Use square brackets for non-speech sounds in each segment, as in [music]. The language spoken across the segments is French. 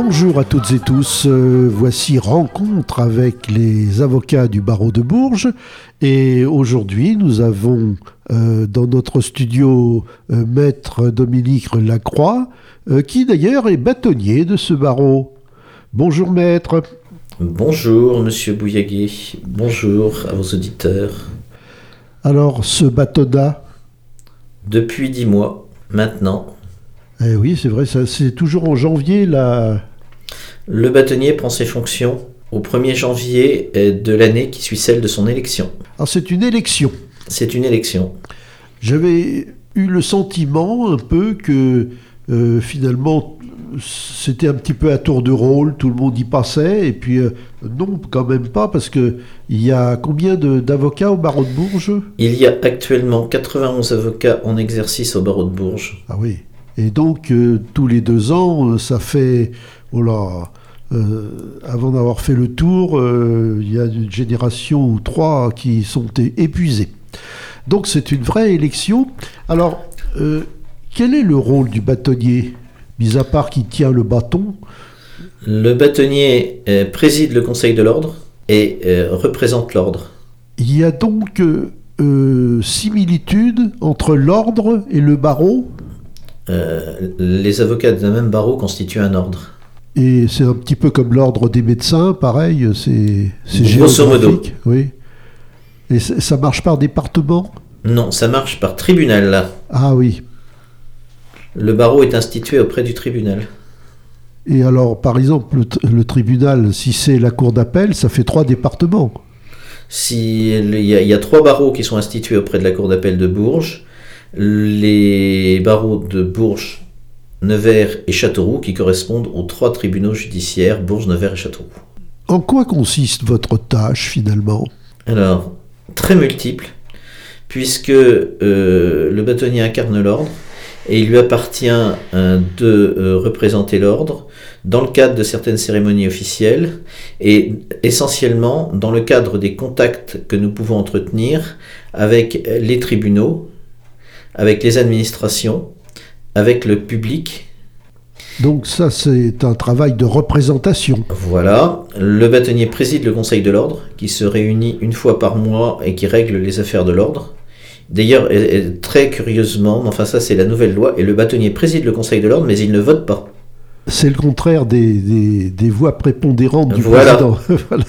Bonjour à toutes et tous, euh, voici rencontre avec les avocats du barreau de Bourges et aujourd'hui nous avons euh, dans notre studio euh, maître Dominique Lacroix qui d'ailleurs est bâtonnier de ce barreau. Bonjour maître. Bonjour monsieur Bouillaguet, bonjour à vos auditeurs. Alors ce bâtonnat Depuis dix mois maintenant. Eh oui, c'est vrai, c'est toujours en janvier là. Le bâtonnier prend ses fonctions au 1er janvier euh, de l'année qui suit celle de son élection. Alors c'est une élection. C'est une élection. J'avais eu le sentiment un peu que euh, finalement c'était un petit peu à tour de rôle, tout le monde y passait, et puis euh, non, quand même pas, parce que il y a combien d'avocats au barreau de Bourges? Il y a actuellement 91 avocats en exercice au barreau de Bourges. Ah oui. Et donc, euh, tous les deux ans, ça fait. Oh là, euh, avant d'avoir fait le tour, il y a une génération ou trois qui sont épuisées. Donc, c'est une vraie élection. Alors, quel est le rôle du bâtonnier, mis à part qui tient le bâton? Le bâtonnier préside le Conseil de l'ordre et représente l'ordre. Il y a donc similitude entre l'ordre et le barreau? Euh, les avocats d'un même barreau constituent un ordre. Et c'est un petit peu comme l'ordre des médecins, pareil, c'est géographique. Oui. Et ça marche par département? Non, ça marche par tribunal. Ah oui. Le barreau est institué auprès du tribunal. Et alors, par exemple, le, tribunal, si c'est la cour d'appel, ça fait trois départements. Si il y, a trois barreaux qui sont institués auprès de la cour d'appel de Bourges, les barreaux de Bourges, Nevers et Châteauroux qui correspondent aux trois tribunaux judiciaires Bourges, Nevers et Châteauroux. En quoi consiste votre tâche finalement? Alors, très multiple, puisque euh, le bâtonnier incarne l'ordre et il lui appartient euh, de euh, représenter l'ordre dans le cadre de certaines cérémonies officielles et essentiellement dans le cadre des contacts que nous pouvons entretenir avec les tribunaux, avec les administrations, avec le public. Donc ça, c'est un travail de représentation. Voilà. Le bâtonnier préside le Conseil de l'ordre, qui se réunit une fois par mois et qui règle les affaires de l'ordre. D'ailleurs, très curieusement, enfin ça c'est la nouvelle loi, et le bâtonnier préside le Conseil de l'ordre, mais il ne vote pas. C'est le contraire des, voix prépondérantes du voilà. président. [laughs] voilà.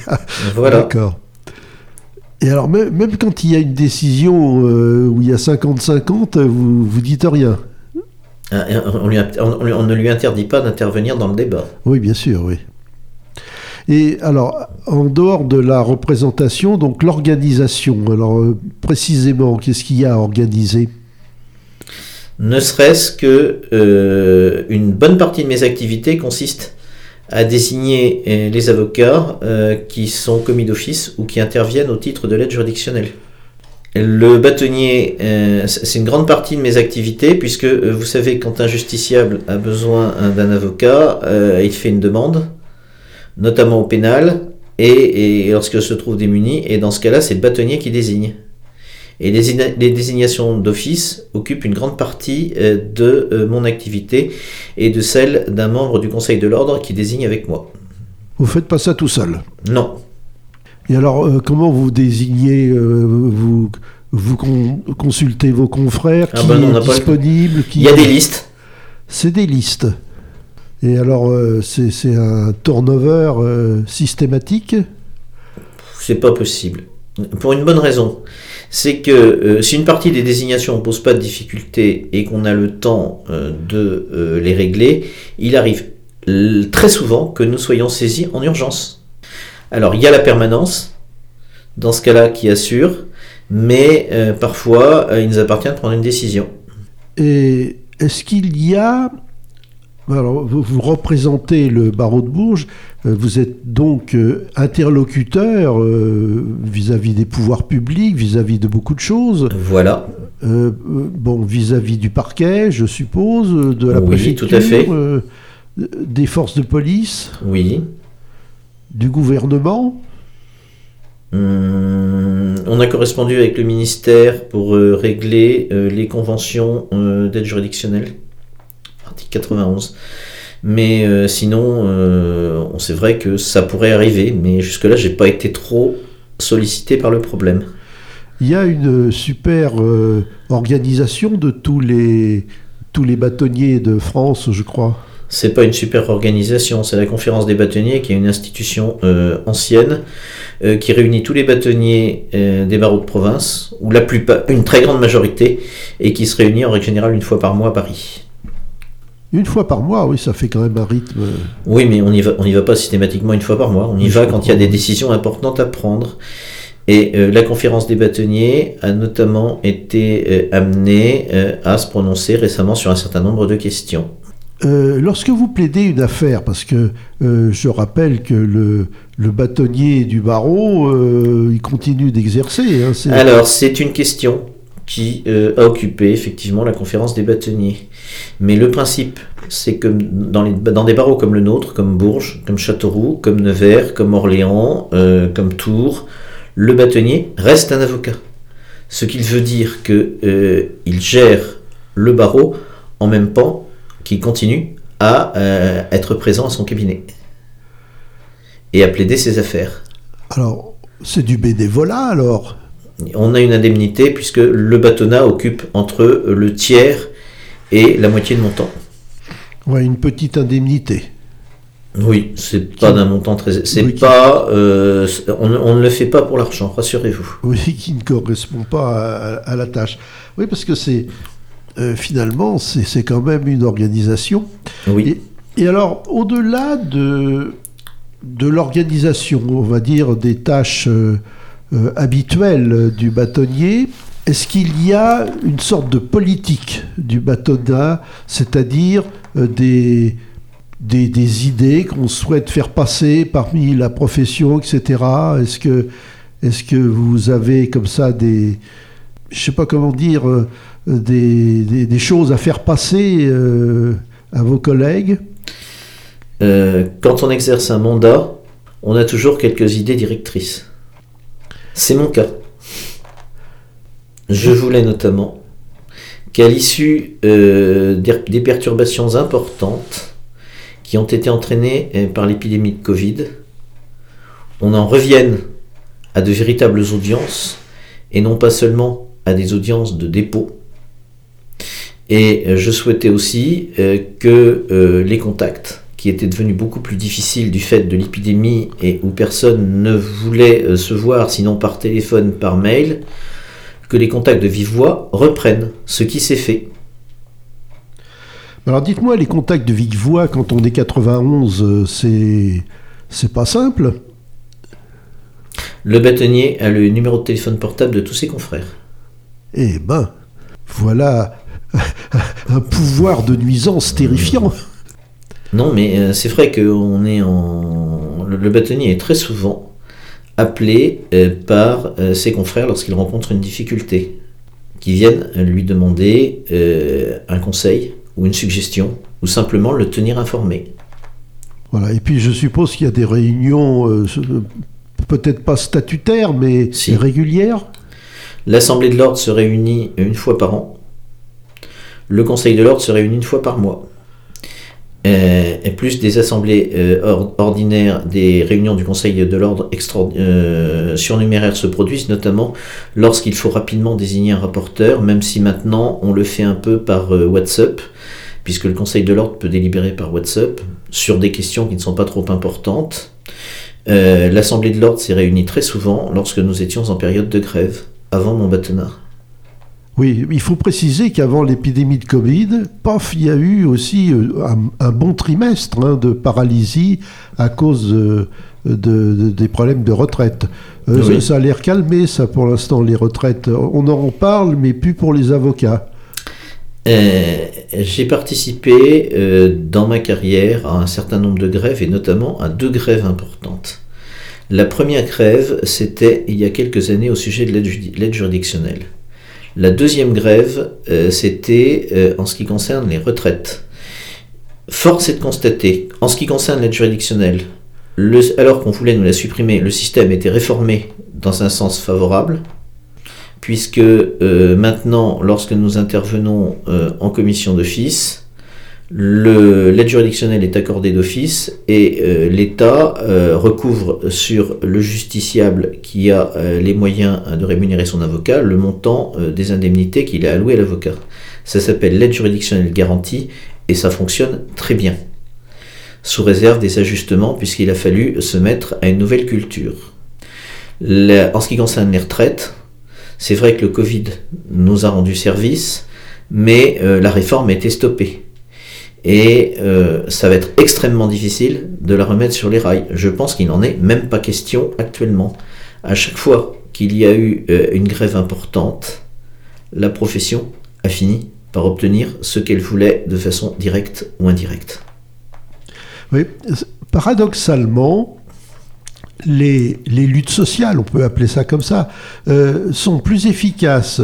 voilà. D'accord. Et alors, même, quand il y a une décision euh, où il y a 50-50, vous, vous dites rien ah, on, ne lui interdit pas d'intervenir dans le débat. Oui, bien sûr, oui. Et alors, en dehors de la représentation, donc l'organisation, alors euh, précisément, qu'est-ce qu'il y a à organiser? Ne serait-ce que euh, une bonne partie de mes activités consiste à désigner euh, les avocats euh, qui sont commis d'office ou qui interviennent au titre de l'aide juridictionnelle. Le bâtonnier, euh, c'est une grande partie de mes activités, puisque vous savez, quand un justiciable a besoin d'un avocat, il fait une demande, notamment au pénal, et, et lorsqu'il se trouve démuni, et dans ce cas-là, c'est le bâtonnier qui désigne. Et les, désignations d'office occupent une grande partie euh, de euh, mon activité et de celle d'un membre du Conseil de l'ordre qui désigne avec moi. Vous faites pas ça tout seul? Non. Et alors, euh, comment vous désignez vous, vous consultez vos confrères ah qui ben est disponible Il y a des listes. C'est des listes. Et alors, c'est un turnover systématique C'est pas possible. Pour une bonne raison c'est que euh, si une partie des désignations ne pose pas de difficulté et qu'on a le temps euh, de euh, les régler, il arrive très souvent que nous soyons saisis en urgence. Alors il y a la permanence, dans ce cas-là, qui assure, mais parfois il nous appartient de prendre une décision. Et est-ce qu'il y a Alors, vous, vous représentez le barreau de Bourges, euh, vous êtes donc euh, interlocuteur euh, vis-à-vis des pouvoirs publics, vis-à-vis de beaucoup de choses. Voilà. Euh, euh, bon, vis-à-vis du parquet, je suppose, euh, de la Oui, préfecture, tout à fait. euh, des forces de police, Oui. Du gouvernement. Hum, on a correspondu avec le ministère pour euh, régler euh, les conventions euh, d'aide juridictionnelle, article 91. Mais euh, sinon, euh, on c'est vrai que ça pourrait arriver, mais jusque-là, j'ai pas été trop sollicité par le problème. Il y a une super euh, organisation de tous les, tous les bâtonniers de France, je crois. C'est pas une super organisation, c'est la conférence des bâtonniers qui est une institution euh, ancienne euh, qui réunit tous les bâtonniers euh, des barreaux de province, ou la plupart, une très grande majorité, et qui se réunit en règle générale une fois par mois à Paris. Une fois par mois, oui, ça fait quand même un rythme. Oui, mais on n'y va, on y va pas systématiquement une fois par mois. On y va quand il y a des décisions importantes à prendre. Et euh, la conférence des bâtonniers a notamment été euh, amenée euh, à se prononcer récemment sur un certain nombre de questions. Euh, lorsque vous plaidez une affaire, parce que euh, je rappelle que le, bâtonnier du barreau, euh, il continue d'exercer. hein, Alors, c'est une question qui a occupé effectivement la conférence des bâtonniers. Mais le principe, c'est que dans, dans des barreaux comme le nôtre, comme Bourges, comme Châteauroux, comme Nevers, comme Orléans, comme Tours, le bâtonnier reste un avocat. Ce qu'il veut dire que euh, il gère le barreau en même temps qu'il continue à euh, être présent à son cabinet et à plaider ses affaires. Alors, c'est du bénévolat alors? On a une indemnité puisque le bâtonnat occupe entre le tiers et la moitié de montant. Ouais, une petite indemnité. Oui, c'est pas d'un montant très. C'est Oui, qui- pas. euh, on, ne- on ne le fait pas pour l'argent, rassurez-vous. Oui, qui ne correspond pas à, à la tâche. Oui, parce que c'est euh, finalement, c'est quand même une organisation. Oui. Et alors, au-delà de, de l'organisation, on va dire, des tâches euh, euh, habituelles du bâtonnier, est-ce qu'il y a une sorte de politique du bâtonnat, c'est-à-dire euh, des, des, des idées qu'on souhaite faire passer parmi la profession, etc. Est-ce que, est que vous avez comme ça des, je sais pas comment dire, des, choses à faire passer euh, à vos collègues Euh, quand on exerce un mandat, on a toujours quelques idées directrices. C'est mon cas. Je voulais notamment qu'à l'issue euh, des, perturbations importantes qui ont été entraînées par l'épidémie de Covid, on en revienne à de véritables audiences et non pas seulement à des audiences de dépôt. Et euh, je souhaitais aussi euh, que euh, les contacts, qui étaient devenus beaucoup plus difficiles du fait de l'épidémie et où personne ne voulait se voir sinon par téléphone, par mail, que les contacts de vive voix reprennent, ce qui s'est fait. Alors dites-moi, les contacts de vive voix quand on est 91, euh, c'est c'est pas simple. Le bâtonnier a le numéro de téléphone portable de tous ses confrères. Eh ben, voilà [laughs] un pouvoir de nuisance terrifiant. Non, mais euh, c'est vrai que on est en... le, bâtonnier est très souvent appelé euh, par euh, ses confrères lorsqu'il rencontre une difficulté, qui viennent lui demander un conseil ou une suggestion, ou simplement le tenir informé. Voilà. Et puis je suppose qu'il y a des réunions, euh, peut-être pas statutaires, mais Si. régulières. L'Assemblée de l'ordre se réunit une fois par an. Le Conseil de l'ordre se réunit une fois par mois. Euh, et plus des assemblées euh, or- ordinaires, des réunions du Conseil de l'ordre euh, surnuméraires se produisent, notamment lorsqu'il faut rapidement désigner un rapporteur, même si maintenant on le fait un peu par WhatsApp, puisque le Conseil de l'ordre peut délibérer par WhatsApp sur des questions qui ne sont pas trop importantes. L'Assemblée de l'ordre s'est réunie très souvent lorsque nous étions en période de grève, avant mon bâtonnat. Oui, il faut préciser qu'avant l'épidémie de Covid, paf, il y a eu aussi euh, un, un bon trimestre hein, de paralysie à cause euh, de- de- des problèmes de retraite. Euh, Oui. ça, ça a l'air calmé, ça, pour l'instant, les retraites. On en parle, mais plus pour les avocats. Euh, j'ai participé euh, dans ma carrière à un certain nombre de grèves et notamment à deux grèves importantes. La première grève, c'était il y a quelques années au sujet de l'aide juridictionnelle. La deuxième grève, euh, c'était en ce qui concerne les retraites. Force est de constater, en ce qui concerne l'aide juridictionnelle, alors qu'on voulait nous la supprimer, le système était réformé dans un sens favorable, puisque euh, maintenant, lorsque nous intervenons euh, en commission d'office, l'aide juridictionnelle est accordée d'office et euh, l'État recouvre sur le justiciable qui a les moyens de rémunérer son avocat le montant des indemnités qu'il a allouées à l'avocat. Ça s'appelle l'aide juridictionnelle garantie et ça fonctionne très bien, sous réserve des ajustements puisqu'il a fallu se mettre à une nouvelle culture. en ce qui concerne les retraites, c'est vrai que le Covid nous a rendu service, mais euh, la réforme a été stoppée. Et euh, ça va être extrêmement difficile de la remettre sur les rails. Je pense qu'il n'en est même pas question actuellement. À chaque fois qu'il y a eu euh, une grève importante, la profession a fini par obtenir ce qu'elle voulait de façon directe ou indirecte. Oui, paradoxalement, les, luttes sociales, on peut appeler ça comme ça, euh, sont plus efficaces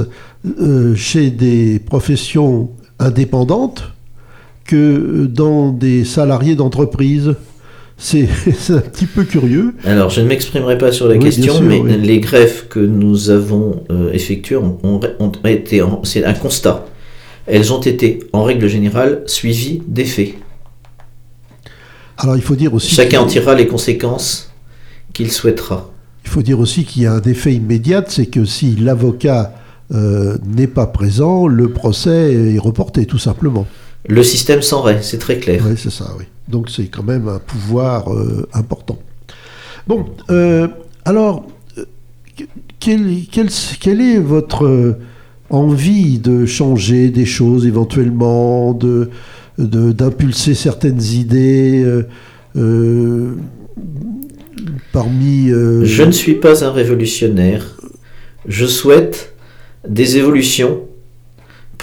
chez des professions indépendantes que dans des salariés d'entreprise. [laughs] C'est un petit peu curieux. Alors, je ne m'exprimerai pas sur la question, mais les greffes que nous avons euh, effectuées ont, été, c'est un constat. Elles ont été, en règle générale, suivies des faits. Alors, il faut dire aussi. Chacun en tirera les conséquences qu'il souhaitera. Il faut dire aussi qu'il y a un effet immédiat, c'est que si l'avocat euh, n'est pas présent, le procès est reporté tout simplement. Le système s'en c'est très clair. Oui, c'est ça, oui. Donc c'est quand même un pouvoir euh, important. Bon, euh, alors, quelle, quelle, est votre envie de changer des choses éventuellement, de d'impulser certaines idées parmi... Euh, je ne suis pas un révolutionnaire. Je souhaite des évolutions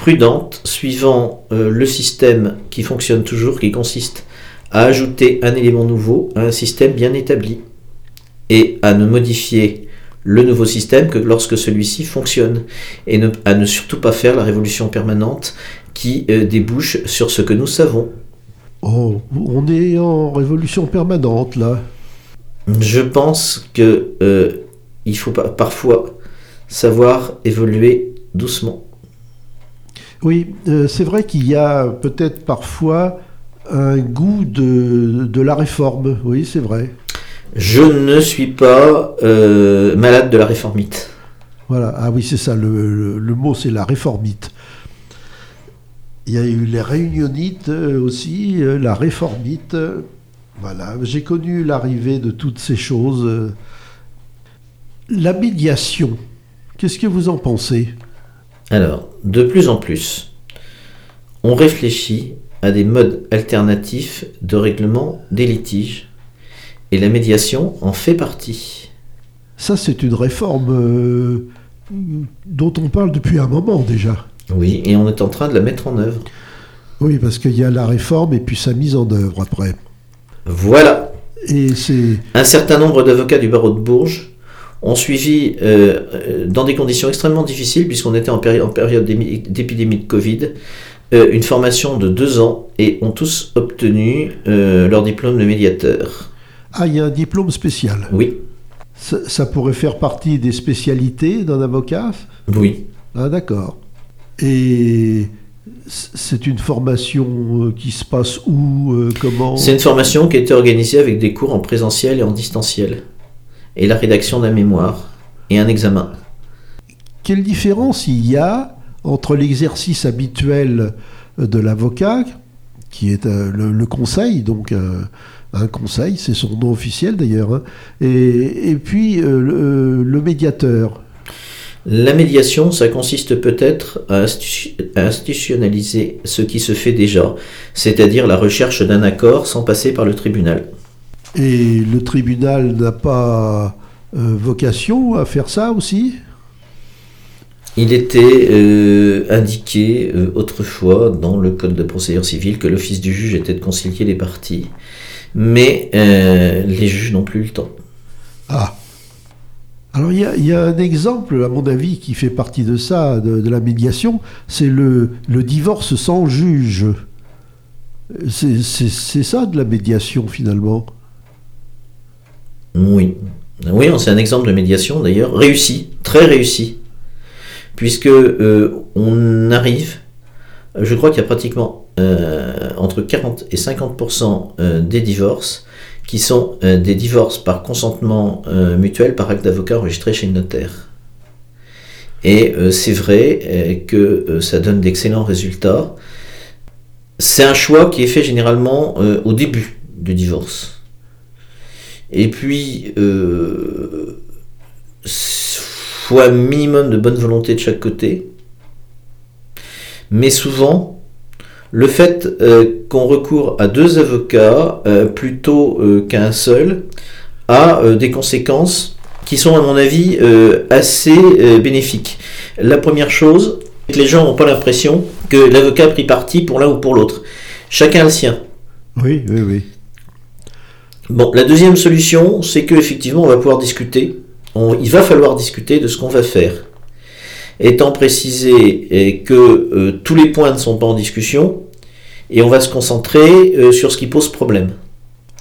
prudentes suivant euh, le système qui fonctionne toujours, qui consiste à ajouter un élément nouveau à un système bien établi et à ne modifier le nouveau système que lorsque celui-ci fonctionne et à ne surtout pas faire la révolution permanente qui euh, débouche sur ce que nous savons. Oh, on est en révolution permanente là. Je pense que euh, il faut parfois savoir évoluer doucement. Oui, euh, c'est vrai qu'il y a peut-être parfois un goût de, la réforme. Oui, c'est vrai. Je ne suis pas euh, malade de la réformite. Voilà, ah oui, c'est ça, le, le mot c'est la réformite. Il y a eu les réunionites aussi, la réformite. Voilà, j'ai connu l'arrivée de toutes ces choses. La médiation, qu'est-ce que vous en pensez? Alors, de plus en plus, on réfléchit à des modes alternatifs de règlement des litiges, et la médiation en fait partie. Ça, c'est une réforme euh, dont on parle depuis un moment déjà. Oui, et on est en train de la mettre en œuvre. Oui, parce qu'il y a la réforme et puis sa mise en œuvre après. Voilà. Et c'est... Un certain nombre d'avocats du barreau de Bourges ont suivi euh, euh, dans des conditions extrêmement difficiles, puisqu'on était en, période, en période d'épidémie de Covid, euh, une formation de deux ans et ont tous obtenu leur diplôme de médiateur. Ah, il y a un diplôme spécial Oui. Ça, ça pourrait faire partie des spécialités d'un avocat Oui. Ah, d'accord. Et c'est une formation qui se passe où Comment? C'est une formation qui a été organisée avec des cours en présentiel et en distanciel. Et la rédaction d'un mémoire et un examen. Quelle différence il y a entre l'exercice habituel de l'avocat, qui est euh, le, conseil, donc un conseil, c'est son nom officiel d'ailleurs, hein, et, puis le médiateur? La médiation, ça consiste peut-être à institutionnaliser ce qui se fait déjà, c'est-à-dire la recherche d'un accord sans passer par le tribunal. Et le tribunal n'a pas euh, vocation à faire ça aussi? Il était euh, indiqué euh, autrefois dans le code de procédure civile que l'office du juge était de concilier les parties, mais euh, les juges n'ont plus le temps. Ah. Alors il y, a- il y a un exemple, à mon avis, qui fait partie de ça, de, de la médiation, c'est le, le divorce sans juge. C'est ça de la médiation finalement? Oui, oui, c'est un exemple de médiation d'ailleurs réussi, très réussi, puisque euh, on arrive, je crois qu'il y a pratiquement euh, entre 40 et 50% euh, des divorces qui sont des divorces par consentement mutuel par acte d'avocat enregistré chez le notaire. Et c'est vrai que ça donne d'excellents résultats. C'est un choix qui est fait généralement au début du divorce. Et puis, euh, un minimum de bonne volonté de chaque côté. Mais souvent, le fait euh, qu'on recourt à deux avocats euh, plutôt euh, qu'à un seul a des conséquences qui sont, à mon avis, assez bénéfiques. La première chose, c'est que les gens n'ont pas l'impression que l'avocat a pris parti pour l'un ou pour l'autre. Chacun a le sien. Oui, oui, oui. Bon, la deuxième solution, c'est qu'effectivement, on va pouvoir discuter. On- il va falloir discuter de ce qu'on va faire. Étant précisé eh, que euh, tous les points ne sont pas en discussion, et on va se concentrer euh, sur ce qui pose problème.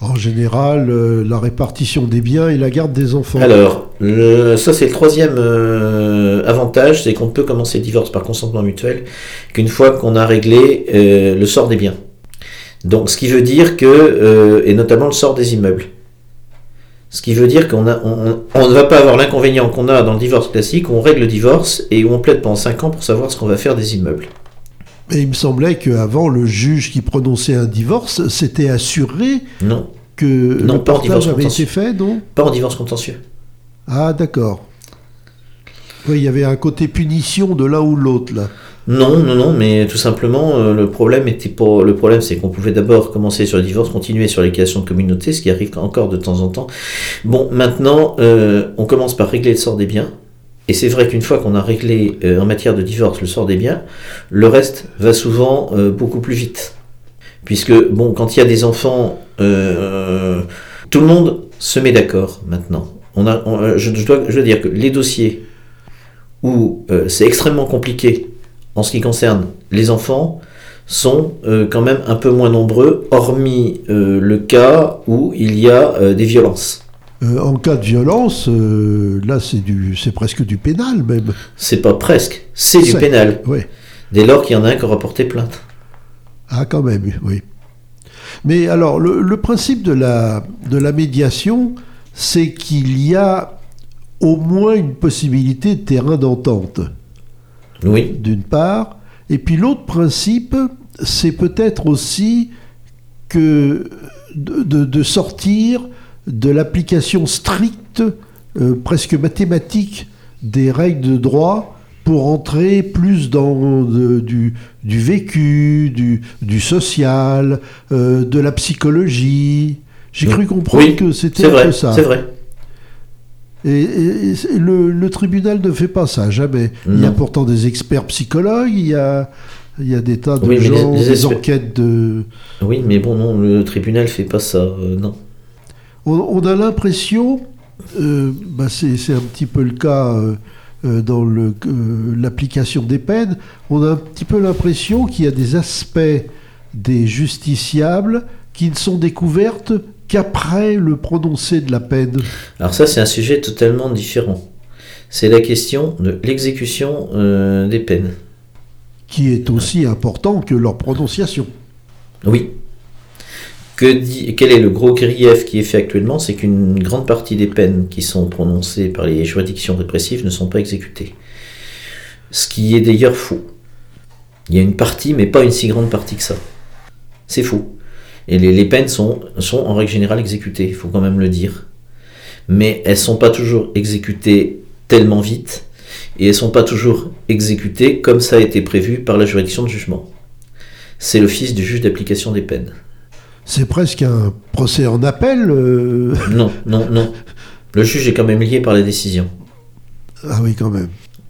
En général, euh, la répartition des biens et la garde des enfants. Alors, le- ça c'est le troisième euh, avantage, c'est qu'on peut commencer le divorce par consentement mutuel qu'une fois qu'on a réglé euh, le sort des biens. Donc, ce qui veut dire que, euh, et notamment le sort des immeubles. Ce qui veut dire qu'on a, on, on ne va pas avoir l'inconvénient qu'on a dans le divorce classique, où on règle le divorce et où on plaide pendant 5 ans pour savoir ce qu'on va faire des immeubles. Et il me semblait qu'avant, le juge qui prononçait un divorce s'était assuré Non, que Non, le pas en divorce avait été fait, non? Pas en divorce contentieux. Ah, d'accord. Oui, il y avait un côté punition de l'un ou l'autre, là. Non, non, non, mais tout simplement, euh, le problème était pas. Le problème, c'est qu'on pouvait d'abord commencer sur le divorce, continuer sur les créations de communauté, ce qui arrive encore de temps en temps. Bon, maintenant, euh, on commence par régler le sort des biens. Et c'est vrai qu'une fois qu'on a réglé euh, en matière de divorce le sort des biens, le reste va souvent beaucoup plus vite. Puisque, bon, quand il y a des enfants, tout le monde se met d'accord maintenant. On a, je, dois, je dois dire que les dossiers où c'est extrêmement compliqué en ce qui concerne les enfants sont euh, quand même un peu moins nombreux, hormis euh, le cas où il y a euh, des violences. En cas de violence, là, c'est du, c'est presque du pénal, même. C'est pas presque, c'est du pénal, Oui. dès lors qu'il y en a un qui aura porté plainte. Ah, quand même, oui. Mais alors, le, le principe de la, de la médiation, c'est qu'il y a au moins une possibilité de terrain d'entente, Oui, d'une part. Et puis l'autre principe, c'est peut-être aussi que de, de- de sortir de l'application stricte, euh, presque mathématique, des règles de droit pour entrer plus dans de- du, du vécu, du, du social, euh, de la psychologie. J'ai cru comprendre Oui, que c'était un peu ça. c'est vrai. Et, et- et c'est- le, le tribunal ne fait pas ça, jamais. Il y a pourtant des experts psychologues, il y a, il y a des tas de Oui, mais les- gens, les des enquêtes de... Oui, mais bon, non, le tribunal fait pas ça, euh, non. On, on a l'impression, euh, bah c'est un petit peu le cas euh, dans l'application des peines, on a un petit peu l'impression qu'il y a des aspects des justiciables qui ne sont découvertes qu'après le prononcé de la peine. Alors ça, c'est un sujet totalement différent. C'est la question de l'exécution euh, des peines. qui est aussi important que leur prononciation. Oui. Que dit, quel est le gros grief qui est fait actuellement C'est qu'une grande partie des peines qui sont prononcées par les juridictions répressives ne sont pas exécutées. Ce qui est d'ailleurs faux. Il y a une partie, mais pas une si grande partie que ça. C'est faux. Et les, les peines sont, sont en règle générale exécutées, il faut quand même le dire. Mais elles sont pas toujours exécutées tellement vite, et elles sont pas toujours exécutées comme ça a été prévu par la juridiction de jugement. C'est l'office du juge d'application des peines. C'est presque un procès en appel. euh, [laughs] Non, non, non. Le juge est quand même lié par la décision. Ah oui, quand même.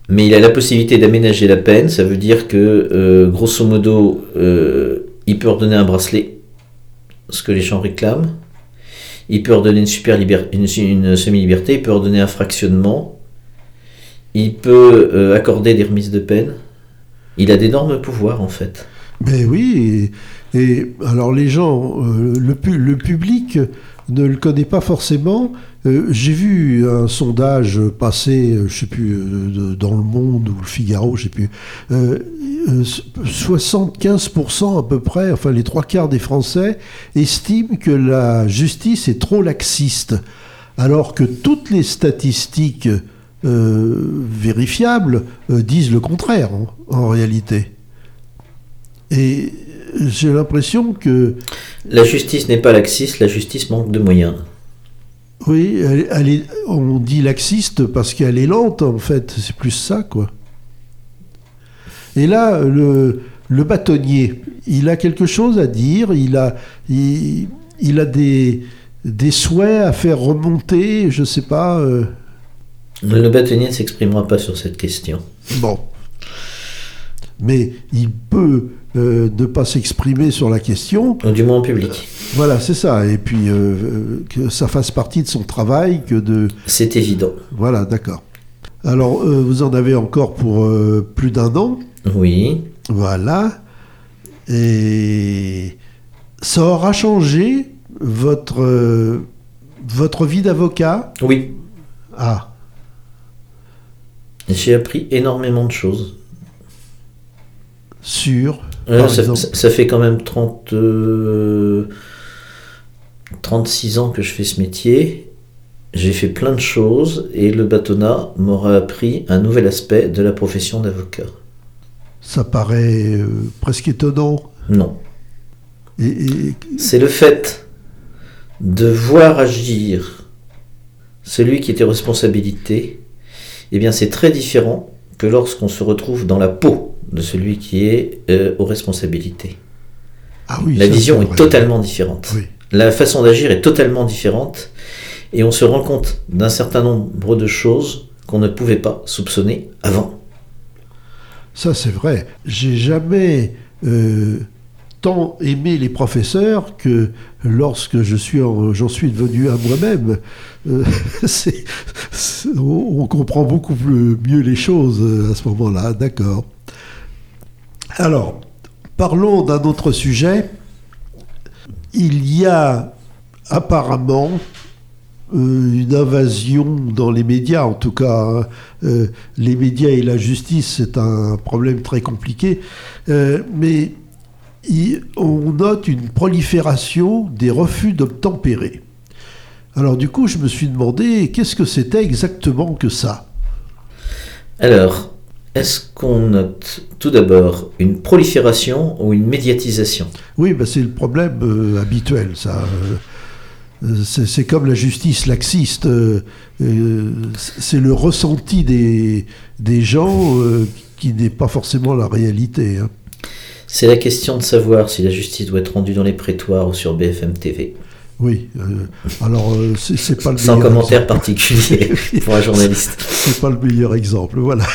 Mais il a la possibilité d'aménager la peine. Ça veut dire que, euh, grosso modo, euh, il peut ordonner un bracelet, ce que les gens réclament. Il peut ordonner une, super une, semi-liberté. Il peut ordonner un fractionnement. Il peut euh, accorder des remises de peine. Il a d'énormes pouvoirs, en fait. Mais oui, et, alors les gens, euh, le public ne le connaît pas forcément. Euh, J'ai vu un sondage passer, euh, je sais plus, euh, dans Le Monde ou Le Figaro, je sais plus. Euh, euh, 75% à peu près, enfin les trois quarts des Français, estiment que la justice est trop laxiste, alors que toutes les statistiques vérifiables disent le contraire en- en réalité. Et j'ai l'impression que, La justice n'est pas laxiste, la justice manque de moyens. Oui, elle, elle est, on dit laxiste parce qu'elle est lente, en fait. C'est plus ça, quoi. Et là, le, le bâtonnier, il a quelque chose à dire, il a, il, il a des, des souhaits à faire remonter, je sais pas. euh, Le bâtonnier ne s'exprimera pas sur cette question. Bon. Mais il peut euh, ne pas s'exprimer sur la question. Du moins en public. Voilà, c'est ça. Et puis euh, euh, que ça fasse partie de son travail, que de. C'est évident. Voilà, d'accord. Alors, euh, vous en avez encore pour euh, plus d'un an. Oui. Voilà. Et ça aura changé votre, euh, votre vie d'avocat? Oui. Ah, J'ai appris énormément de choses. sur. Ça, exemple. ça- ça fait quand même 30, euh, 36 ans que je fais ce métier. J'ai fait plein de choses et le bâtonnat m'aura appris un nouvel aspect de la profession d'avocat. Ça paraît euh, presque étonnant. Non. Et, et- C'est le fait de voir agir celui qui était responsabilité. Eh bien, c'est très différent que lorsqu'on se retrouve dans la peau de celui qui est euh, aux responsabilités. ah oui, La vision est totalement différente. Oui. La façon d'agir est totalement différente et on se rend compte d'un certain nombre de choses qu'on ne pouvait pas soupçonner avant. Ça, c'est vrai. J'ai jamais euh, tant aimé les professeurs que lorsque je suis en- j'en suis devenu à moi-même. Euh, [laughs] on, comprend beaucoup mieux les choses à ce moment-là. D'accord. Alors, parlons d'un autre sujet. Il y a apparemment euh, une invasion dans les médias, en tout cas. hein. Euh, les médias et la justice, c'est un problème très compliqué. Euh, mais on note une prolifération des refus d'obtempérer. Alors du coup, je me suis demandé qu'est-ce que c'était exactement que ça? Alors, est-ce qu'on note tout d'abord une prolifération ou une médiatisation? Oui, bah, c'est le problème euh, habituel, ça. Euh, c'est comme la justice laxiste. euh, c'est le ressenti des, des gens qui n'est pas forcément la réalité. hein. C'est la question de savoir si la justice doit être rendue dans les prétoires ou sur BFM TV. Oui. euh, alors, euh, c'est c'est pas le Sans meilleur commentaire exemple. particulier [laughs] pour un journaliste. C'est pas le meilleur exemple, voilà.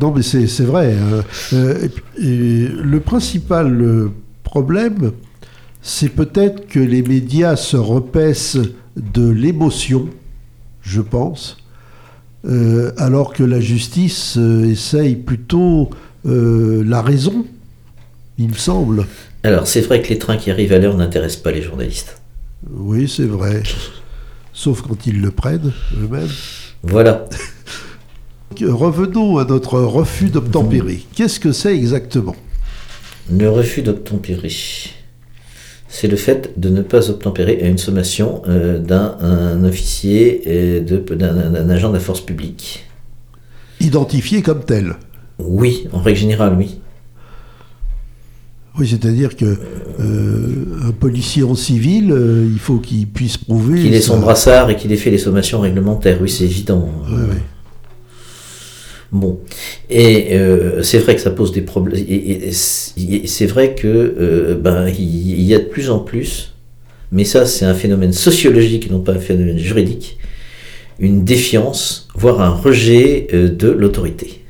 Non, mais c'est vrai. hein. Euh, et puis- et le principal euh, problème, c'est peut-être que les médias se repaissent de l'émotion, je pense, euh, alors que la justice essaye plutôt euh, la raison, il me semble. Alors, c'est vrai que les trains qui arrivent à l'heure n'intéressent pas les journalistes. Oui, c'est vrai. Sauf quand ils le prennent eux-mêmes. Voilà. Revenons à notre refus d'obtempérer. Qu'est-ce que c'est exactement? Le refus d'obtempérer. C'est le fait de ne pas obtempérer à une sommation euh, d'un un officier, euh, de- d'un agent de la force publique. Identifié comme tel? Oui, en règle générale, oui. Oui, c'est-à-dire que euh, un policier en civil, euh, il faut qu'il puisse prouver. Qu'il ait son brassard et qu'il ait fait les sommations réglementaires, oui, c'est évident. Bon, et euh, c'est vrai que ça pose des problèmes. Et, c'est vrai que euh, ben il y a de plus en plus, mais ça c'est un phénomène sociologique et non pas un phénomène juridique, une défiance, voire un rejet euh, de l'autorité.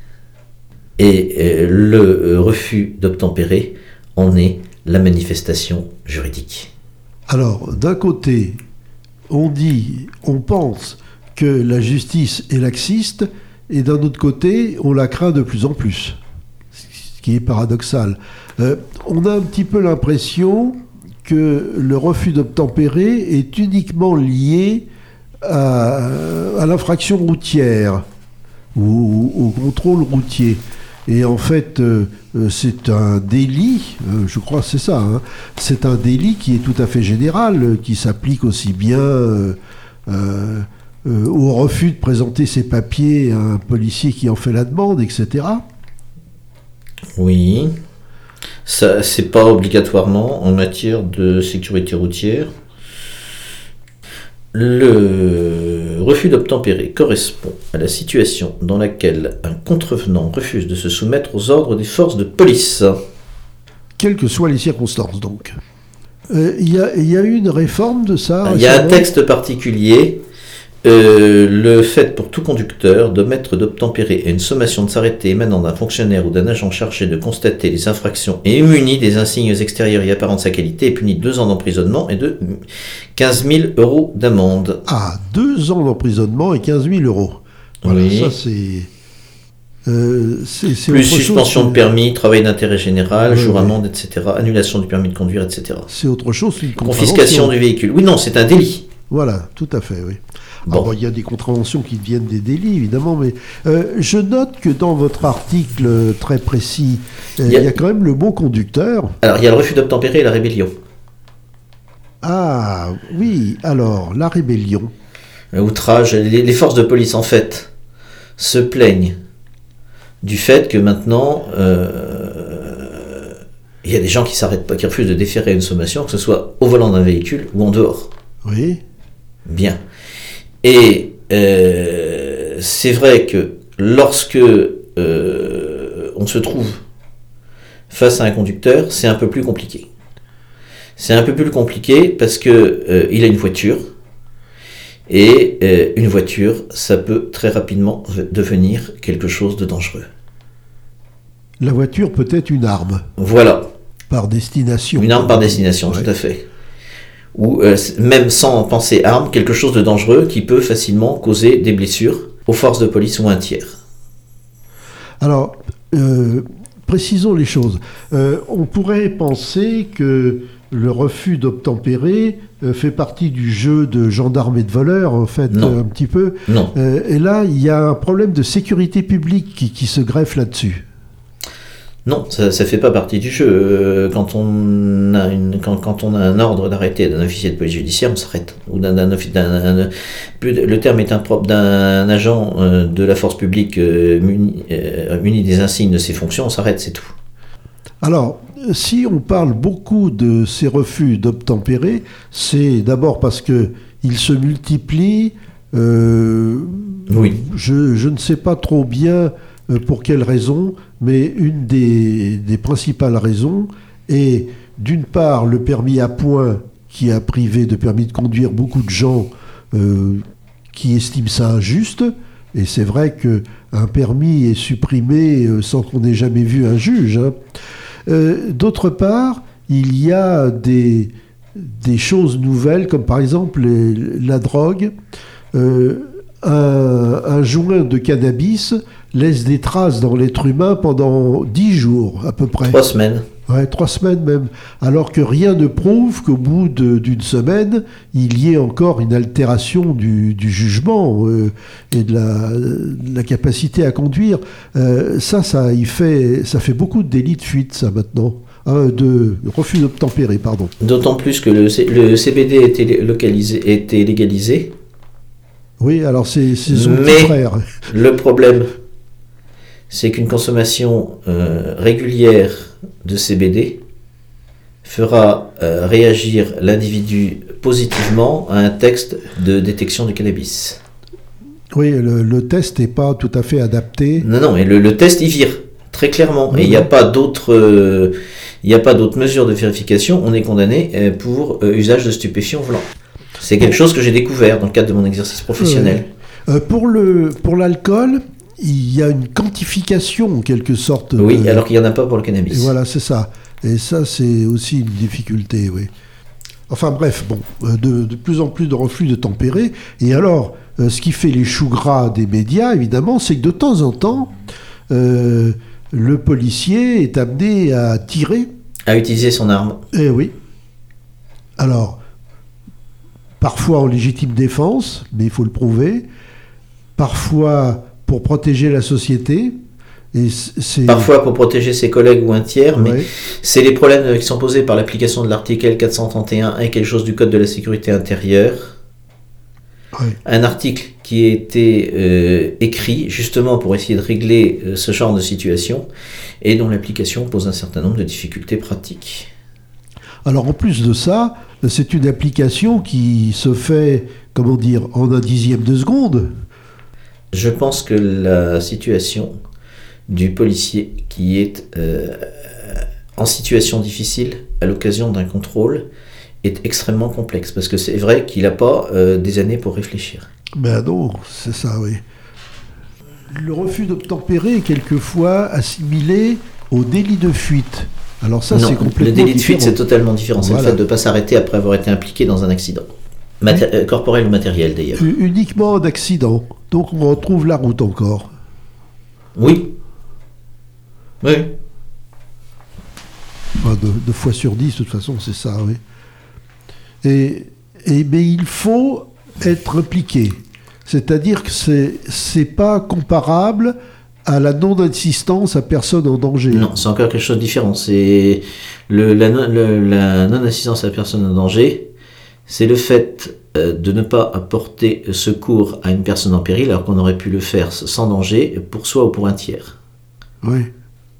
Et le refus d'obtempérer en est la manifestation juridique. Alors, d'un côté, on dit, on pense que la justice est laxiste, et d'un autre côté, on la craint de plus en plus, ce qui est paradoxal. Euh, on a un petit peu l'impression que le refus d'obtempérer est uniquement lié à, l'infraction routière ou au contrôle routier. Et en fait, euh, euh, c'est un délit, je crois c'est ça, hein. c'est un délit qui est tout à fait général, qui s'applique aussi bien au refus de présenter ses papiers à un policier qui en fait la demande, etc. Oui. Ça, c'est pas obligatoirement en matière de sécurité routière. Le refus d'obtempérer correspond à la situation dans laquelle un contrevenant refuse de se soumettre aux ordres des forces de police. Quelles que soient les circonstances, donc. Euh, il y, y, a eu une réforme de ça Il y a un texte particulier euh, le fait pour tout conducteur de mettre d'obtempérer et une sommation de s'arrêter émanant d'un fonctionnaire ou d'un agent chargé de constater les infractions et muni des insignes extérieurs y apparents de sa qualité est puni deux ans d'emprisonnement et de 15 000 euros d'amende. Ah, deux ans d'emprisonnement et 15 000 euros. Voilà, ça c'est... Euh, Plus suspension de permis, travail d'intérêt général, jour amende, etc. Annulation du permis de conduire, etc. C'est autre chose Confiscation du véhicule. Oui, non, c'est un délit. Voilà, tout à fait, oui. Bon. il y a des contraventions qui deviennent des délits, évidemment, mais euh, je note que dans votre article très précis, euh, il y, a... quand même le mot conducteur. Alors, il y a le refus d'obtempérer et la rébellion. Ah, oui, alors, la rébellion. Outrage, les, forces de police, en fait, se plaignent du fait que maintenant, euh, il y a des gens qui s'arrêtent pas, qui refusent de déférer une sommation, que ce soit au volant d'un véhicule ou en dehors. Oui. Bien. Et euh, c'est vrai que lorsque euh, on se trouve face à un conducteur, c'est un peu plus compliqué. C'est un peu plus compliqué parce que euh, il a une voiture et une voiture, ça peut très rapidement devenir quelque chose de dangereux. La voiture peut être une arme. Voilà. Par destination. Une arme par destination, tout à fait ou euh, même sans penser arme, quelque chose de dangereux qui peut facilement causer des blessures aux forces de police ou un tiers. Alors, euh, précisons les choses. Euh, on pourrait penser que le refus d'obtempérer fait partie du jeu de gendarmes et de voleurs, en fait, un petit peu. Non. et là, il y a un problème de sécurité publique qui se greffe là-dessus. Non, ça ne fait pas partie du jeu. Euh, quand on a, une, quand, on a un ordre d'arrêter d'un officier de police judiciaire, on s'arrête. Ou d'un, le terme est impropre d'un agent euh, de la force publique euh, muni, des insignes de ses fonctions, on s'arrête, c'est tout. Alors, si on parle beaucoup de ces refus d'obtempérer, c'est d'abord parce que ils se multiplient. oui. Je, je, ne sais pas trop bien pour quelles raisons mais une des, principales raisons est d'une part le permis à points qui a privé de permis de conduire beaucoup de gens euh, qui estiment ça injuste. Et c'est vrai qu'un permis est supprimé euh, sans qu'on ait jamais vu un juge. Hein. Euh, d'autre part, il y a des, choses nouvelles, comme par exemple la drogue. Un, un, joint de cannabis laisse des traces dans l'être humain pendant dix jours à peu près. Trois semaines. Ouais, trois semaines même. Alors que rien ne prouve qu'au bout d'une semaine, il y ait encore une altération du, jugement euh, et de la, capacité à conduire. Euh, ça, ça, il fait, ça fait beaucoup de délits de fuite, ça maintenant. Hein, de refus d'obtempérer, pardon. D'autant plus que le, le CBD était, localisé, était légalisé. Oui, alors c'est son frère. Le problème, c'est qu'une consommation euh, régulière de CBD fera euh, réagir l'individu positivement à un texte de détection du cannabis. Oui, le, test n'est pas tout à fait adapté. Non, non, mais le, test y vire, très clairement. et il n'y a pas d'autres... Euh, il n'y a pas d'autres mesures de vérification, on est condamné pour usage de stupéfiants volants. C'est quelque chose que j'ai découvert dans le cadre de mon exercice professionnel. Euh, pour le pour l'alcool, il y a une quantification en quelque sorte. Oui, de- alors qu'il n'y en a pas pour le Et cannabis. voilà, c'est ça. Et ça, c'est aussi une difficulté, oui. Enfin bref, bon, euh, de, de plus en plus de refus de tempérer. Et alors, euh, ce qui fait les choux gras des médias, évidemment, c'est que de temps en temps, euh, le policier est amené à tirer. À utiliser son arme. Eh oui. Alors, parfois en légitime défense, mais il faut le prouver. Parfois pour protéger la société. Et Parfois pour protéger ses collègues ou un tiers, mais c'est les problèmes qui sont posés par l'application de l'article L431 et quelque chose du Code de la sécurité intérieure. Ouais. Un article qui a été euh, écrit justement pour essayer de régler euh, ce genre de situation et dont l'application pose un certain nombre de difficultés pratiques. Alors en plus de ça, c'est une application qui se fait, comment dire, en un dixième de seconde. Je pense que la situation du policier qui est euh, en situation difficile à l'occasion d'un contrôle est extrêmement complexe parce que c'est vrai qu'il n'a pas euh, des années pour réfléchir. Ben non, c'est ça, oui. Le refus d'obtempérer est quelquefois assimilé au délit de fuite. Alors ça, c'est complètement le délit de fuite, c'est totalement différent. C'est Voilà. le fait de ne pas s'arrêter après avoir été impliqué dans un accident. Maté- euh, corporel ou matériel d'ailleurs. Uniquement d'accident. Donc on retrouve la route encore. Oui. Oui. Enfin, deux, deux fois sur dix, de toute façon, c'est ça, oui. Et, et, mais il faut être impliqué. C'est-à-dire que c'est c'est pas comparable à la non-insistance à personne en danger. Non, c'est encore quelque chose de différent. C'est le, la, le- la non-assistance à personne en danger. C'est le fait euh, de ne pas apporter secours à une personne en péril alors qu'on aurait pu le faire sans danger pour soi ou pour un tiers. Oui,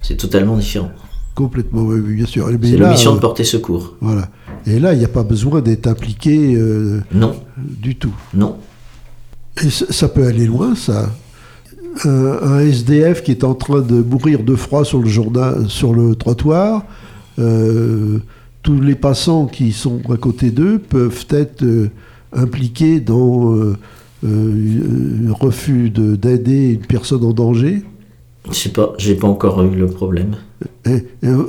C'est totalement différent. complètement, oui, bien sûr. Mais C'est là, l'omission euh, de porter secours. Voilà. Et là, il n'y a pas besoin d'être impliqué euh, Non, du tout. non. Et ça peut aller loin, ça. Un, un SDF qui est en train de mourir de froid sur le, journal, sur le trottoir, euh, tous les passants qui sont à côté d'eux peuvent être euh, impliqués dans euh, euh, un refus de- d'aider une personne en danger. Je sais pas, j'ai pas encore eu le problème. Et- et, euh,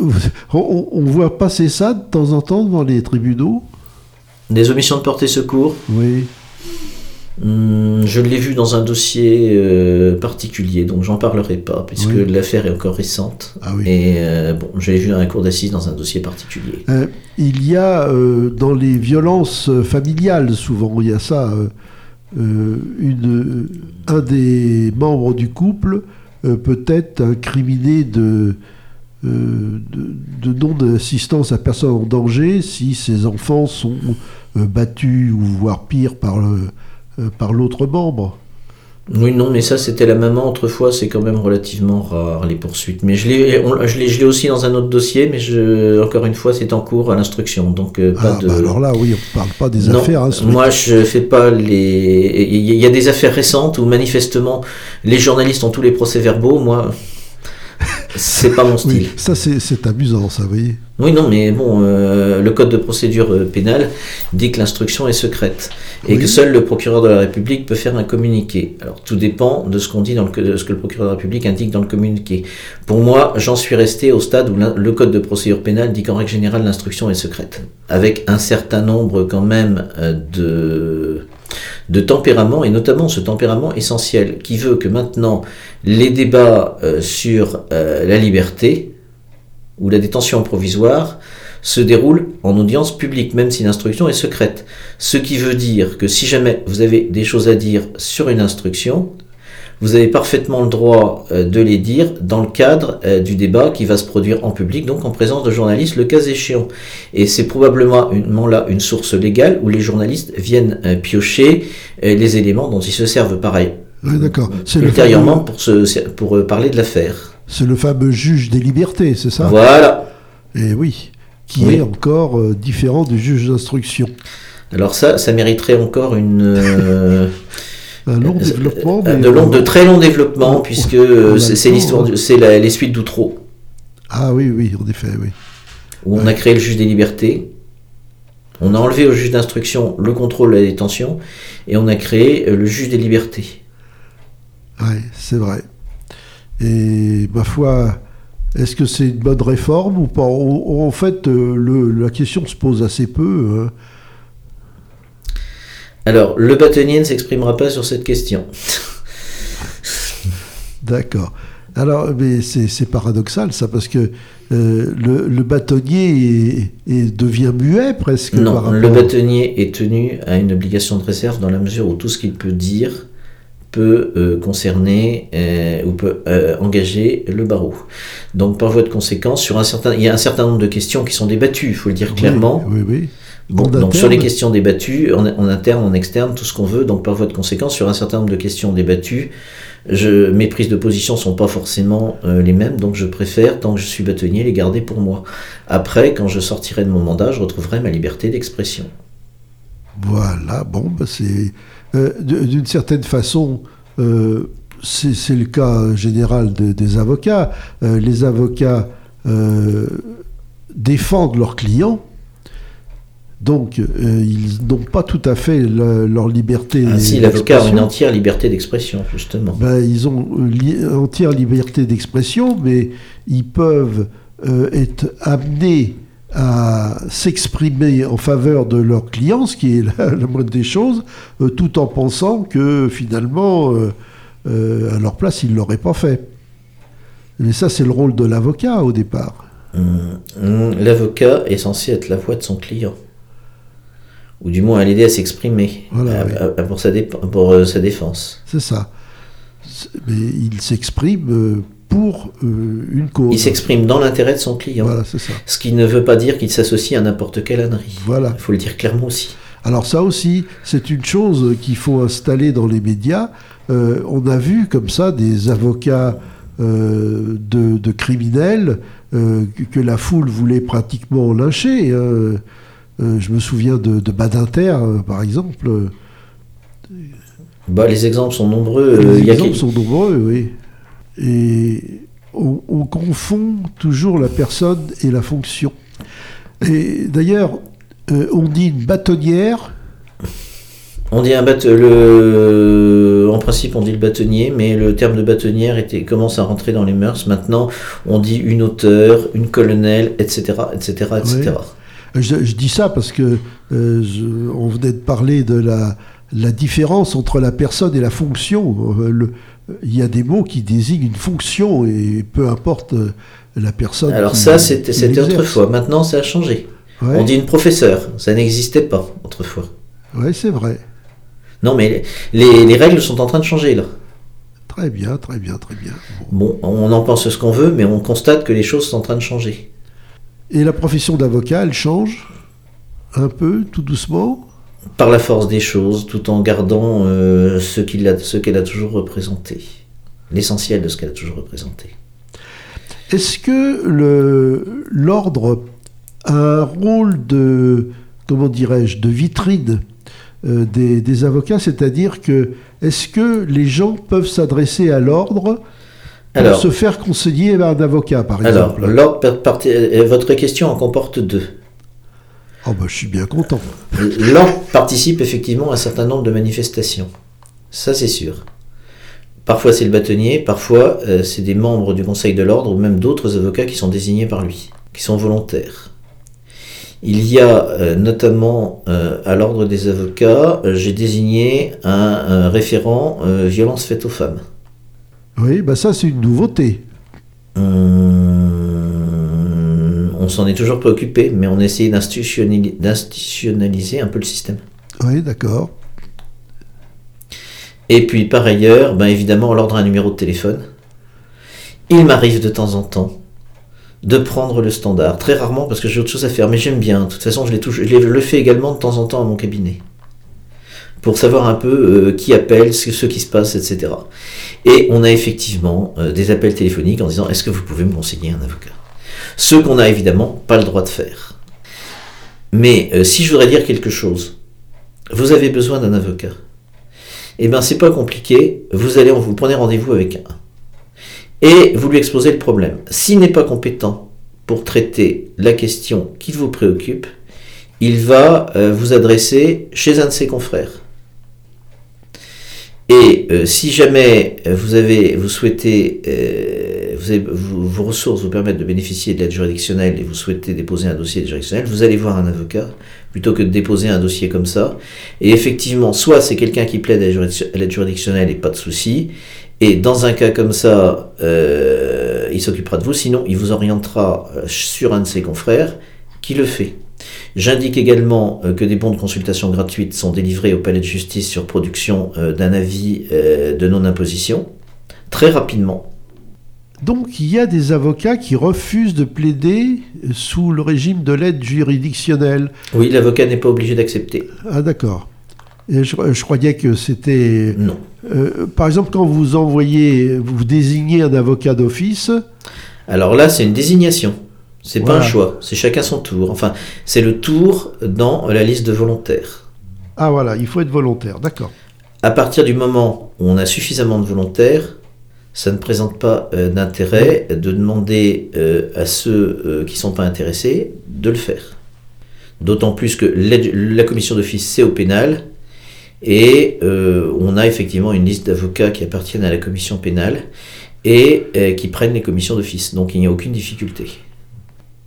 on, on voit passer ça de temps en temps devant les tribunaux. Des omissions de porter secours, Oui. Hmm, je l'ai vu dans un dossier euh, particulier, donc j'en parlerai pas, puisque Oui. l'affaire est encore récente. Ah oui. Et euh, bon, je l'ai vu dans la cour d'assises dans un dossier particulier. Euh, il y a dans les violences familiales, souvent, il y a ça, une, un des membres du couple peut être incriminé de, de, de non-assistance à personne en danger si ses enfants sont battus ou voire pire par le- par l'autre membre. Oui, non, mais ça c'était la maman autrefois, c'est quand même relativement rare les poursuites. Mais je l'ai, on- je l'ai, je l'ai aussi dans un autre dossier, mais je, encore une fois, c'est en cours à l'instruction, donc euh, pas Ah, de. bah alors là, oui, on ne parle pas des Non, affaires. instruites. moi je fais pas les. Il y a des affaires récentes où manifestement les journalistes ont tous les procès-verbaux. Moi, c'est pas mon style. oui, ça c'est amusant, ça, vous voyez. Oui, non, mais bon, euh, le code de procédure euh, pénale dit que l'instruction est secrète et Oui. que seul le procureur de la République peut faire un communiqué. Alors tout dépend de ce qu'on dit dans le de ce que le procureur de la République indique dans le communiqué. Pour moi, j'en suis resté au stade où le code de procédure pénale dit qu'en règle générale l'instruction est secrète, avec un certain nombre quand même euh, de de tempérament et notamment ce tempérament essentiel qui veut que maintenant les débats euh, sur euh, la liberté ou la détention provisoire se déroule en audience publique, même si l'instruction est secrète. Ce qui veut dire que si jamais vous avez des choses à dire sur une instruction, vous avez parfaitement le droit euh, de les dire dans le cadre euh, du débat qui va se produire en public, donc en présence de journalistes, le cas échéant. Et c'est probablement là une source légale où les journalistes viennent euh, piocher les éléments dont ils se servent pareil Oui, d'accord. C'est le ultérieurement fameux- pour, se, pour parler de l'affaire. C'est le fameux juge des libertés, c'est ça? Voilà. Et oui, qui Oui. est encore différent du juge d'instruction. Alors ça, ça mériterait encore une... euh, Un long développement, Euh, mais de, long, de très long développement, puisque euh, c'est l'histoire, c'est les suites d'Outreau, Ah oui, oui, en effet, oui. où on a créé le juge des libertés, on a enlevé au juge d'instruction le contrôle de la détention, et on a créé euh, le juge des libertés. Oui, c'est vrai. Et ma foi, est-ce que c'est une bonne réforme ou pas? En fait, le, la question se pose assez peu. Hein. Alors, le bâtonnier ne s'exprimera pas sur cette question. D'accord. Alors, mais c'est paradoxal ça, parce que euh, le, bâtonnier devient muet presque. Non, le bâtonnier est tenu à une obligation de réserve dans la mesure où tout ce qu'il peut dire peut euh, concerner euh, ou peut engager le barreau. Donc, par voie de conséquence, sur un certain, il y a un certain nombre de questions qui sont débattues, il faut le dire clairement. Oui, oui. Bon, donc sur les questions débattues, en, en, interne, en externe, tout ce qu'on veut, donc par voie de conséquence, sur un certain nombre de questions débattues, je, mes prises de position sont pas forcément euh, les mêmes, donc je préfère, tant que je suis bâtonnier, les garder pour moi. Après, quand je sortirai de mon mandat, je retrouverai ma liberté d'expression. Voilà, bon, bah c'est euh, d'une certaine façon, euh, c'est le cas général des avocats. les avocats défendent leurs clients donc, euh, ils n'ont pas tout à fait leur liberté. Ah, si, l'avocat a une entière liberté d'expression, justement. Ben, ils ont une entière liberté d'expression, mais ils peuvent euh, être amenés à s'exprimer en faveur de leurs clients, ce qui est la, moindre des choses, euh, tout en pensant que finalement, à leur place, ils ne l'auraient pas fait. Mais ça, c'est le rôle de l'avocat au départ. Hum, hum, l'avocat est censé être la voix de son client ou du moins à l'aider à s'exprimer pour, sa pour euh, sa défense. C'est ça. Mais il s'exprime euh, pour euh, une cause. Il s'exprime dans l'intérêt de son client. Voilà, c'est ça. Ce qui ne veut pas dire qu'il s'associe à n'importe quelle ânerie. Voilà. Il faut le dire clairement aussi. Alors ça aussi, c'est une chose qu'il faut installer dans les médias. on a vu comme ça des avocats de, de, criminels que la foule voulait pratiquement lyncher. Euh, je me souviens de, Badinter, euh, par exemple. Bah, les exemples sont nombreux. Les euh, exemples sont nombreux, oui. Et on, confond toujours la personne et la fonction. Et d'ailleurs, on dit une bâtonnière. On dit un le... En principe, on dit le bâtonnier, mais le terme de bâtonnière était... commence à rentrer dans les mœurs. Maintenant, on dit une auteure, une colonelle, etc., etc., etc. Je, dis ça parce que euh, on venait de parler de la, la, différence entre la personne et la fonction. Euh, il y a des mots qui désignent une fonction et peu importe euh, la personne. Alors ça, c'était autrefois. Maintenant, ça a changé. On dit une professeure. Ça n'existait pas autrefois. Oui, c'est vrai. Non, mais les, les, règles sont en train de changer là. Très bien, très bien, très bien. bon on en pense ce qu'on veut, mais on constate que les choses sont en train de changer. Et la profession d'avocat, elle change un peu, tout doucement Par la force des choses, tout en gardant euh, ce qu'elle a, toujours représenté, l'essentiel de ce qu'elle a toujours représenté. Est-ce que l'ordre a un rôle de, comment dirais-je, de vitrine euh, des, des, avocats, c'est-à-dire que est-ce que les gens peuvent s'adresser à l'ordre alors, se faire conseiller par un avocat, par exemple. Alors, euh, votre question en comporte deux. Oh bah, je suis bien content. L'ordre participe effectivement à un certain nombre de manifestations. Ça, c'est sûr. Parfois, c'est le bâtonnier, parfois, euh, c'est des membres du Conseil de l'ordre ou même d'autres avocats qui sont désignés par lui, qui sont volontaires. Il y a euh, notamment à l'ordre des avocats, j'ai désigné un, référent violence faite aux femmes. Oui, bah ça c'est une nouveauté. Euh, on s'en est toujours préoccupé, mais on essaie d'institutionnaliser un peu le système. Oui, d'accord. Et puis par ailleurs, ben évidemment, l'ordre un numéro de téléphone. Il m'arrive de temps en temps de prendre le standard, très rarement parce que j'ai autre chose à faire, mais j'aime bien. De toute façon, je, je le fais également de temps en temps à mon cabinet pour savoir un peu euh, qui appelle, ce, qui se passe, etc. Et on a effectivement euh, des appels téléphoniques en disant est-ce que vous pouvez me conseiller un avocat? Ce qu'on n'a évidemment pas le droit de faire. Mais euh, si je voudrais dire quelque chose, vous avez besoin d'un avocat. Eh bien, c'est pas compliqué. Vous allez, vous prenez rendez-vous avec un. Et vous lui exposez le problème. S'il n'est pas compétent pour traiter la question qui vous préoccupe, il va vous adresser chez un de ses confrères. Et euh, si jamais vous avez, vous souhaitez, euh, vos ressources vous permettent de bénéficier de l'aide juridictionnelle et vous souhaitez déposer un dossier juridictionnel, vous allez voir un avocat plutôt que de déposer un dossier comme ça. Et effectivement, soit c'est quelqu'un qui plaide à l'aide juridictionnelle et pas de souci. Et dans un cas comme ça, euh, il s'occupera de vous. Sinon, il vous orientera euh, sur un de ses confrères qui le fait. J'indique également euh, que des bons de consultation gratuites sont délivrés au palais de justice sur production euh, d'un avis euh, de non-imposition, très rapidement. Donc il y a des avocats qui refusent de plaider sous le régime de l'aide juridictionnelle. Oui, l'avocat n'est pas obligé d'accepter. Ah d'accord. Je, je croyais que c'était... Non. euh, par exemple, quand vous envoyez, vous désignez un avocat d'office, Alors là, c'est une désignation. C'est pas un choix. C'est chacun son tour. Enfin, c'est le tour dans la liste de volontaires. ah voilà, il faut être volontaire, d'accord. À partir du moment où on a suffisamment de volontaires, ça ne présente pas euh, d'intérêt de demander euh, à ceux euh, qui ne sont pas intéressés de le faire. D'autant plus que la commission d'office, c'est au pénal, et on a effectivement une liste d'avocats qui appartiennent à la commission pénale et qui prennent les commissions d'office. Donc il n'y a aucune difficulté.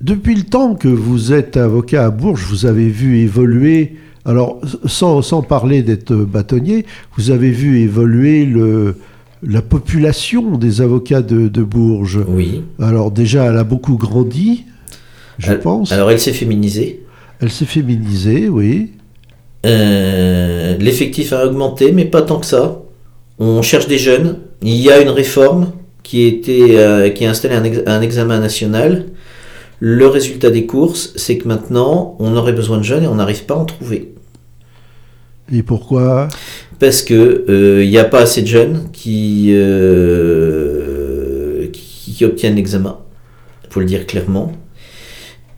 Depuis le temps que vous êtes avocat à Bourges, vous avez vu évoluer, alors sans, sans parler d'être bâtonnier, vous avez vu évoluer le, la population des avocats de, de Bourges. Oui. Alors déjà, elle a beaucoup grandi, je pense. Alors elle s'est féminisée. Elle s'est féminisée, oui. Euh, L'effectif a augmenté, mais pas tant que ça. On cherche des jeunes. Il y a une réforme qui a, été, euh, qui a installé un, ex- un examen national. Le résultat des courses, c'est que maintenant, on aurait besoin de jeunes et on n'arrive pas à en trouver. Et pourquoi? Parce que euh, il n'y a pas assez de jeunes qui, euh, qui, qui obtiennent l'examen. Faut le dire clairement.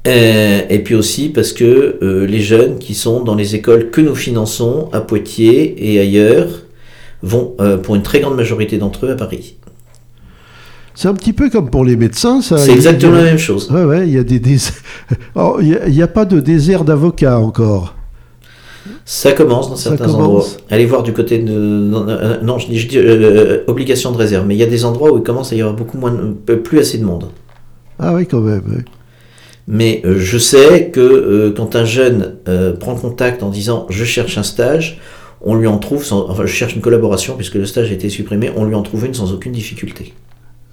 Euh, et puis aussi parce que euh, les jeunes qui sont dans les écoles que nous finançons à Poitiers et ailleurs vont euh, pour une très grande majorité d'entre eux à Paris. C'est un petit peu comme pour les médecins, ça. C'est a- exactement la même chose. Ouais, ouais, il y a des Alors, [laughs] il a- n'y a, pas de désert d'avocats encore. Ça commence dans Ça certains commence. endroits. Allez voir du côté de... Non, euh, non, je dis, je dis, euh, obligation de réserve. Mais il y a des endroits où il commence à y avoir beaucoup moins, de- plus assez de monde. Ah oui, quand même. ouais. Mais euh, je sais que euh, quand un jeune euh, prend contact en disant je cherche un stage, on lui en trouve, sans, enfin je cherche une collaboration puisque le stage a été supprimé, on lui en trouve une sans aucune difficulté.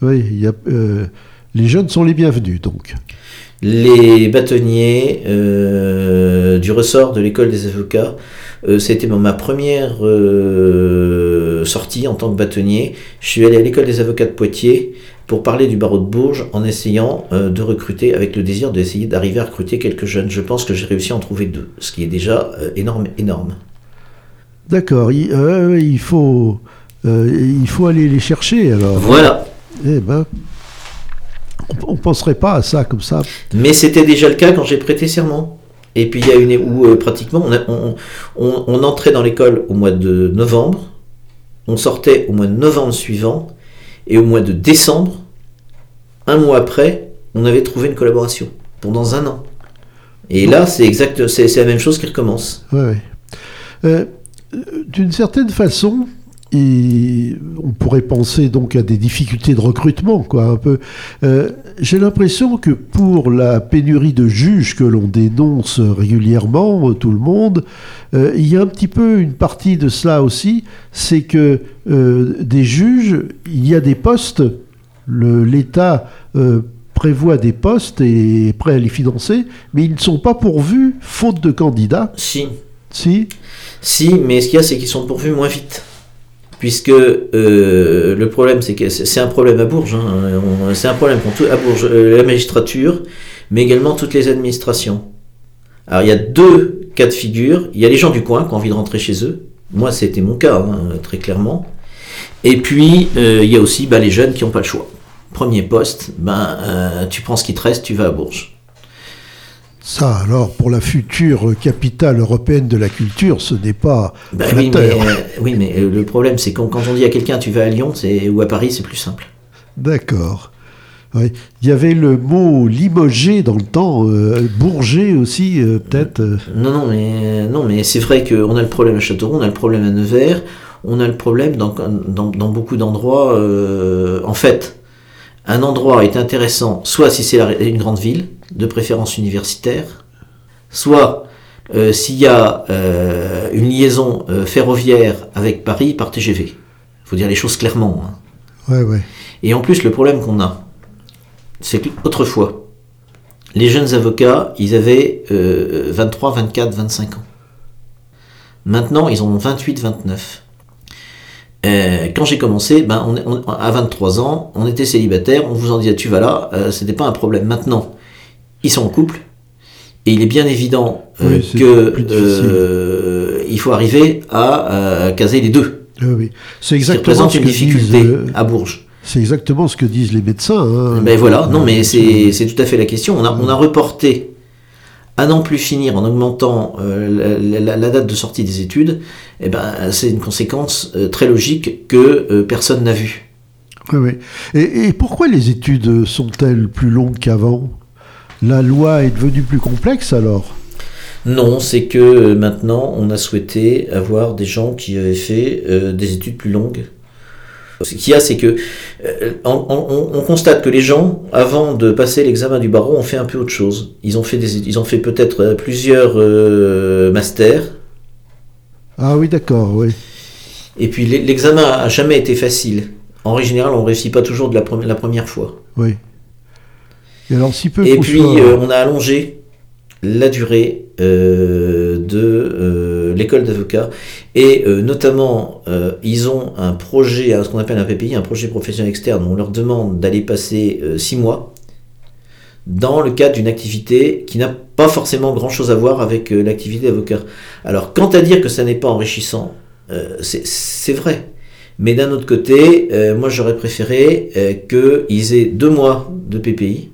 Oui, il y a, euh, les jeunes sont les bienvenus, donc. Les bâtonniers euh, du ressort de l'école des avocats, euh, c'était ma première euh, sortie en tant que bâtonnier. Je suis allé à l'école des avocats de Poitiers pour parler du barreau de Bourges en essayant euh, de recruter, avec le désir d'essayer d'arriver à recruter quelques jeunes. Je pense que j'ai réussi à en trouver deux, ce qui est déjà euh, énorme, énorme. D'accord, il, euh, il faut, euh, il faut aller les chercher, alors. Voilà. Eh ben, on ne penserait pas à ça comme ça. Mais c'était déjà le cas quand j'ai prêté serment. Et puis il y a une où euh, pratiquement on, a- on- on- on entrait dans l'école au mois de novembre, on sortait au mois de novembre suivant, et au mois de décembre, un mois après, on avait trouvé une collaboration pendant un an. Et là, c'est exact, c'est c'est la même chose qui recommence. Ouais, ouais. Euh, D'une certaine façon, et on pourrait penser donc à des difficultés de recrutement, quoi, un peu. Euh, J'ai l'impression que pour la pénurie de juges que l'on dénonce régulièrement, euh, tout le monde, euh, il y a un petit peu une partie de cela aussi, c'est que euh, des juges, il y a des postes, l'État prévoit des postes et est prêt à les financer, mais ils ne sont pas pourvus faute de candidats. Si, Si Si, mais ce qu'il y a, c'est qu'ils sont pourvus moins vite. Puisque euh, le problème, c'est que c'est un problème à Bourges. hein. C'est un problème pour tout, à Bourges, euh, la magistrature, mais également toutes les administrations. Alors il y a deux cas de figure. Il y a les gens du coin qui ont envie de rentrer chez eux. Moi, c'était mon cas, hein, très clairement. Et puis, euh, il y a aussi bah, les jeunes qui n'ont pas le choix. Premier poste, ben, tu prends ce qui te reste, tu vas à Bourges. Ça, alors, pour la future capitale européenne de la culture, ce n'est pas Ben oui, mais, euh, oui, mais euh, le problème, c'est quand, quand on dit à quelqu'un tu vas à Lyon ou à Paris, c'est plus simple. D'accord. Oui. Il y avait le mot limogé dans le temps, euh, bourger aussi, euh, peut-être. Non, non, mais, non, mais c'est vrai qu'on a le problème à Châteauroux, on a le problème à Nevers, on a le problème dans, dans, dans beaucoup d'endroits. en fait, un endroit est intéressant, soit si c'est une grande ville, de préférence universitaire, soit euh, s'il y a euh, une liaison euh, ferroviaire avec Paris par TGV. Il faut dire les choses clairement. hein. Ouais, ouais. Et en plus, le problème qu'on a, c'est qu'autrefois, les jeunes avocats, ils avaient euh, 23, 24, 25 ans. Maintenant, ils en ont 28, 29. Euh, quand j'ai commencé, ben, on, on- à 23 ans, on était célibataire, on vous en disait tu vas là, euh, c'était pas un problème. Maintenant, ils sont en couple, et il est bien évident euh, Oui, que euh, il faut arriver à euh, caser les deux. Oui. C'est exactement ce une que difficulté disent, à Bourges. c'est exactement ce que disent les médecins. hein. Ben voilà, non mais c'est tout à fait la question. On a, on a reporté à n'en plus finir en augmentant euh, la, la- la date de sortie des études. Et ben c'est une conséquence très logique que personne n'a vue. Oui, oui. Et, et pourquoi les études sont-elles plus longues qu'avant? La loi est devenue plus complexe alors? Non, c'est que euh, maintenant on a souhaité avoir des gens qui avaient fait euh, des études plus longues. Ce qu'il y a, c'est que euh, on, on- on constate que les gens, avant de passer l'examen du barreau, ont fait un peu autre chose. Ils ont fait des, ils ont fait peut-être plusieurs euh, masters. Ah oui, d'accord, oui. Et puis l'e- l'examen a jamais été facile. En règle générale, on réussit pas toujours de la première fois. oui. Et alors, si peu Et qu'on puis soit- euh, on a allongé la durée euh, de euh, l'école d'avocat et euh, notamment ils ont un projet, ce qu'on appelle un PPI, un projet professionnel externe. où On leur demande d'aller passer six mois dans le cadre d'une activité qui n'a pas forcément grand chose à voir avec l'activité d'avocat. Alors, quant à dire que ça n'est pas enrichissant, c'est vrai. Mais d'un autre côté, moi j'aurais préféré qu'ils aient deux mois de PPI,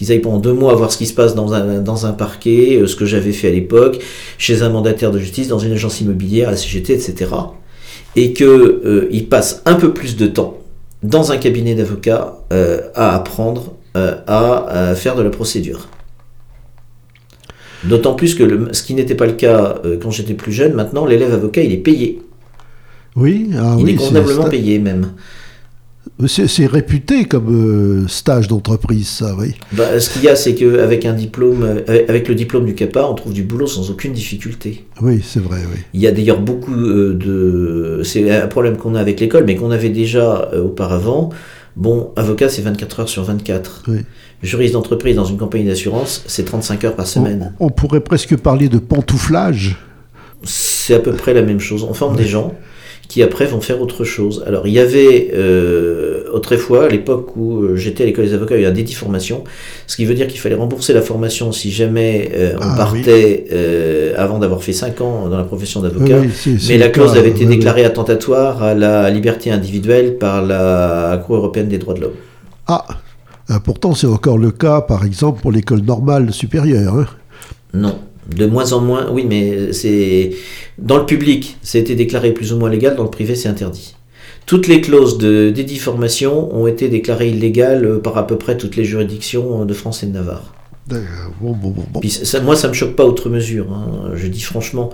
qu'ils aillent pendant deux mois voir ce qui se passe dans un, dans un parquet, euh, ce que j'avais fait à l'époque, chez un mandataire de justice, dans une agence immobilière, à la CGT, etc. Et qu'ils passent un peu plus de temps dans un cabinet d'avocat euh, à apprendre euh, à, à faire de la procédure. D'autant plus que le- ce qui n'était pas le cas euh, quand j'étais plus jeune, maintenant l'élève avocat il est payé. Oui, ah il oui, est convenablement payé même. C'est c'est réputé comme euh, stage d'entreprise, ça, oui. Bah, ce qu'il y a, c'est qu'avec un diplôme, euh, avec le diplôme du CAPA, on trouve du boulot sans aucune difficulté. Oui, c'est vrai, oui. Il y a d'ailleurs beaucoup euh, de. C'est un problème qu'on a avec l'école, mais qu'on avait déjà euh, auparavant. Bon, avocat, c'est 24 heures sur 24. Oui. Juriste d'entreprise dans une compagnie d'assurance, c'est 35 heures par semaine. On, on pourrait presque parler de pantouflage. C'est à peu près la même chose. On forme des gens qui après vont faire autre chose. Alors il y avait euh, autrefois, à l'époque où euh, j'étais à l'école des avocats, il y a un dédit formation, ce qui veut dire qu'il fallait rembourser la formation si jamais euh, on Ah, partait euh, avant d'avoir fait 5 ans dans la profession d'avocat. Oui, Mais la clause avait été déclarée attentatoire à la liberté individuelle par la Cour européenne des droits de l'homme. Ah, ah, pourtant c'est encore le cas, par exemple, pour l'école normale supérieure. hein. Non, de moins en moins. Oui, mais c'est dans le public, ça a été déclaré plus ou moins légal. Dans le privé, c'est interdit. Toutes les clauses de dédit formation ont été déclarées illégales euh, par à peu près toutes les juridictions de France et de Navarre. Bon, bon, bon. Puis ça, moi, ça me choque pas outre mesure, hein, je dis franchement.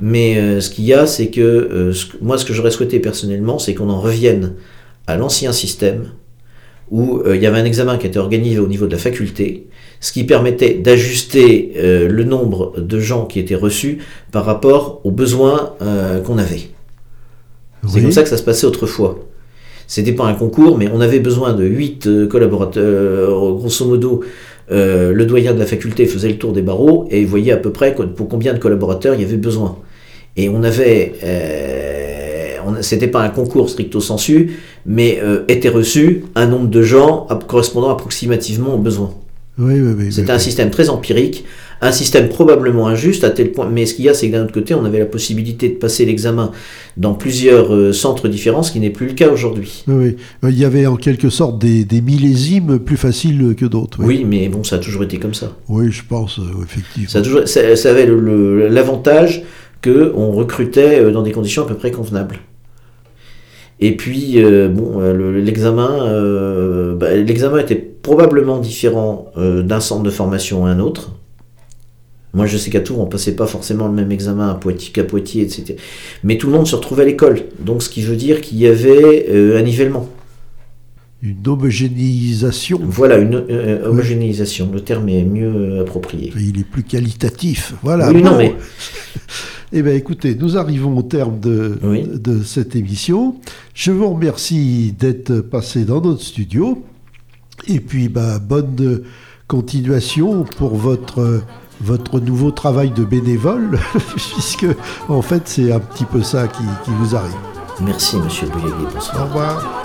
Mais euh, ce qu'il y a, c'est que euh, ce moi, ce que j'aurais souhaité personnellement, c'est qu'on en revienne à l'ancien système où euh, il y avait un examen qui était organisé au niveau de la faculté, ce qui permettait d'ajuster euh, le nombre de gens qui étaient reçus par rapport aux besoins euh, qu'on avait. C'est comme ça que ça se passait autrefois. C'était pas un concours, mais on avait besoin de 8 collaborateurs. euh, grosso modo, euh, le doyen de la faculté faisait le tour des barreaux et voyait à peu près pour combien de collaborateurs il y avait besoin. Et on avait. Euh, C'était pas un concours stricto sensu, mais euh, était reçu un nombre de gens correspondant approximativement aux besoins. Oui, oui, oui. C'était un système très empirique, un système probablement injuste à tel point. Mais ce qu'il y a, c'est que d'un autre côté, on avait la possibilité de passer l'examen dans plusieurs euh, centres différents, ce qui n'est plus le cas aujourd'hui. Oui. Euh, Il y avait en quelque sorte des, des millésimes plus faciles que d'autres. Oui. mais bon, ça a toujours été comme ça. Oui, je pense, euh, effectivement. Ça, a toujours, ça, ça avait l'avantage que on recrutait dans des conditions à peu près convenables. Et puis, euh, bon, euh, le- l'examen, euh, bah, l'examen était probablement différent d'un centre de formation à un autre. Moi, je sais qu'à Tours, on passait pas forcément le même examen à Poitiers qu'à Poitiers, etc. Mais tout le monde se retrouvait à l'école. Donc, ce qui veut dire qu'il y avait euh, un nivellement. Une homogénéisation. Voilà, une euh, homogénéisation. Le terme est mieux approprié. Il est plus qualitatif. Voilà. Oui, non, mais [laughs] Eh bien, écoutez, nous arrivons au terme de, Oui. de cette émission. Je vous remercie d'être passé dans notre studio. Et puis, bah, bonne continuation pour votre, votre nouveau travail de bénévole, [laughs] puisque, en fait, c'est un petit peu ça qui, qui vous arrive. merci, monsieur pour ça. Au revoir.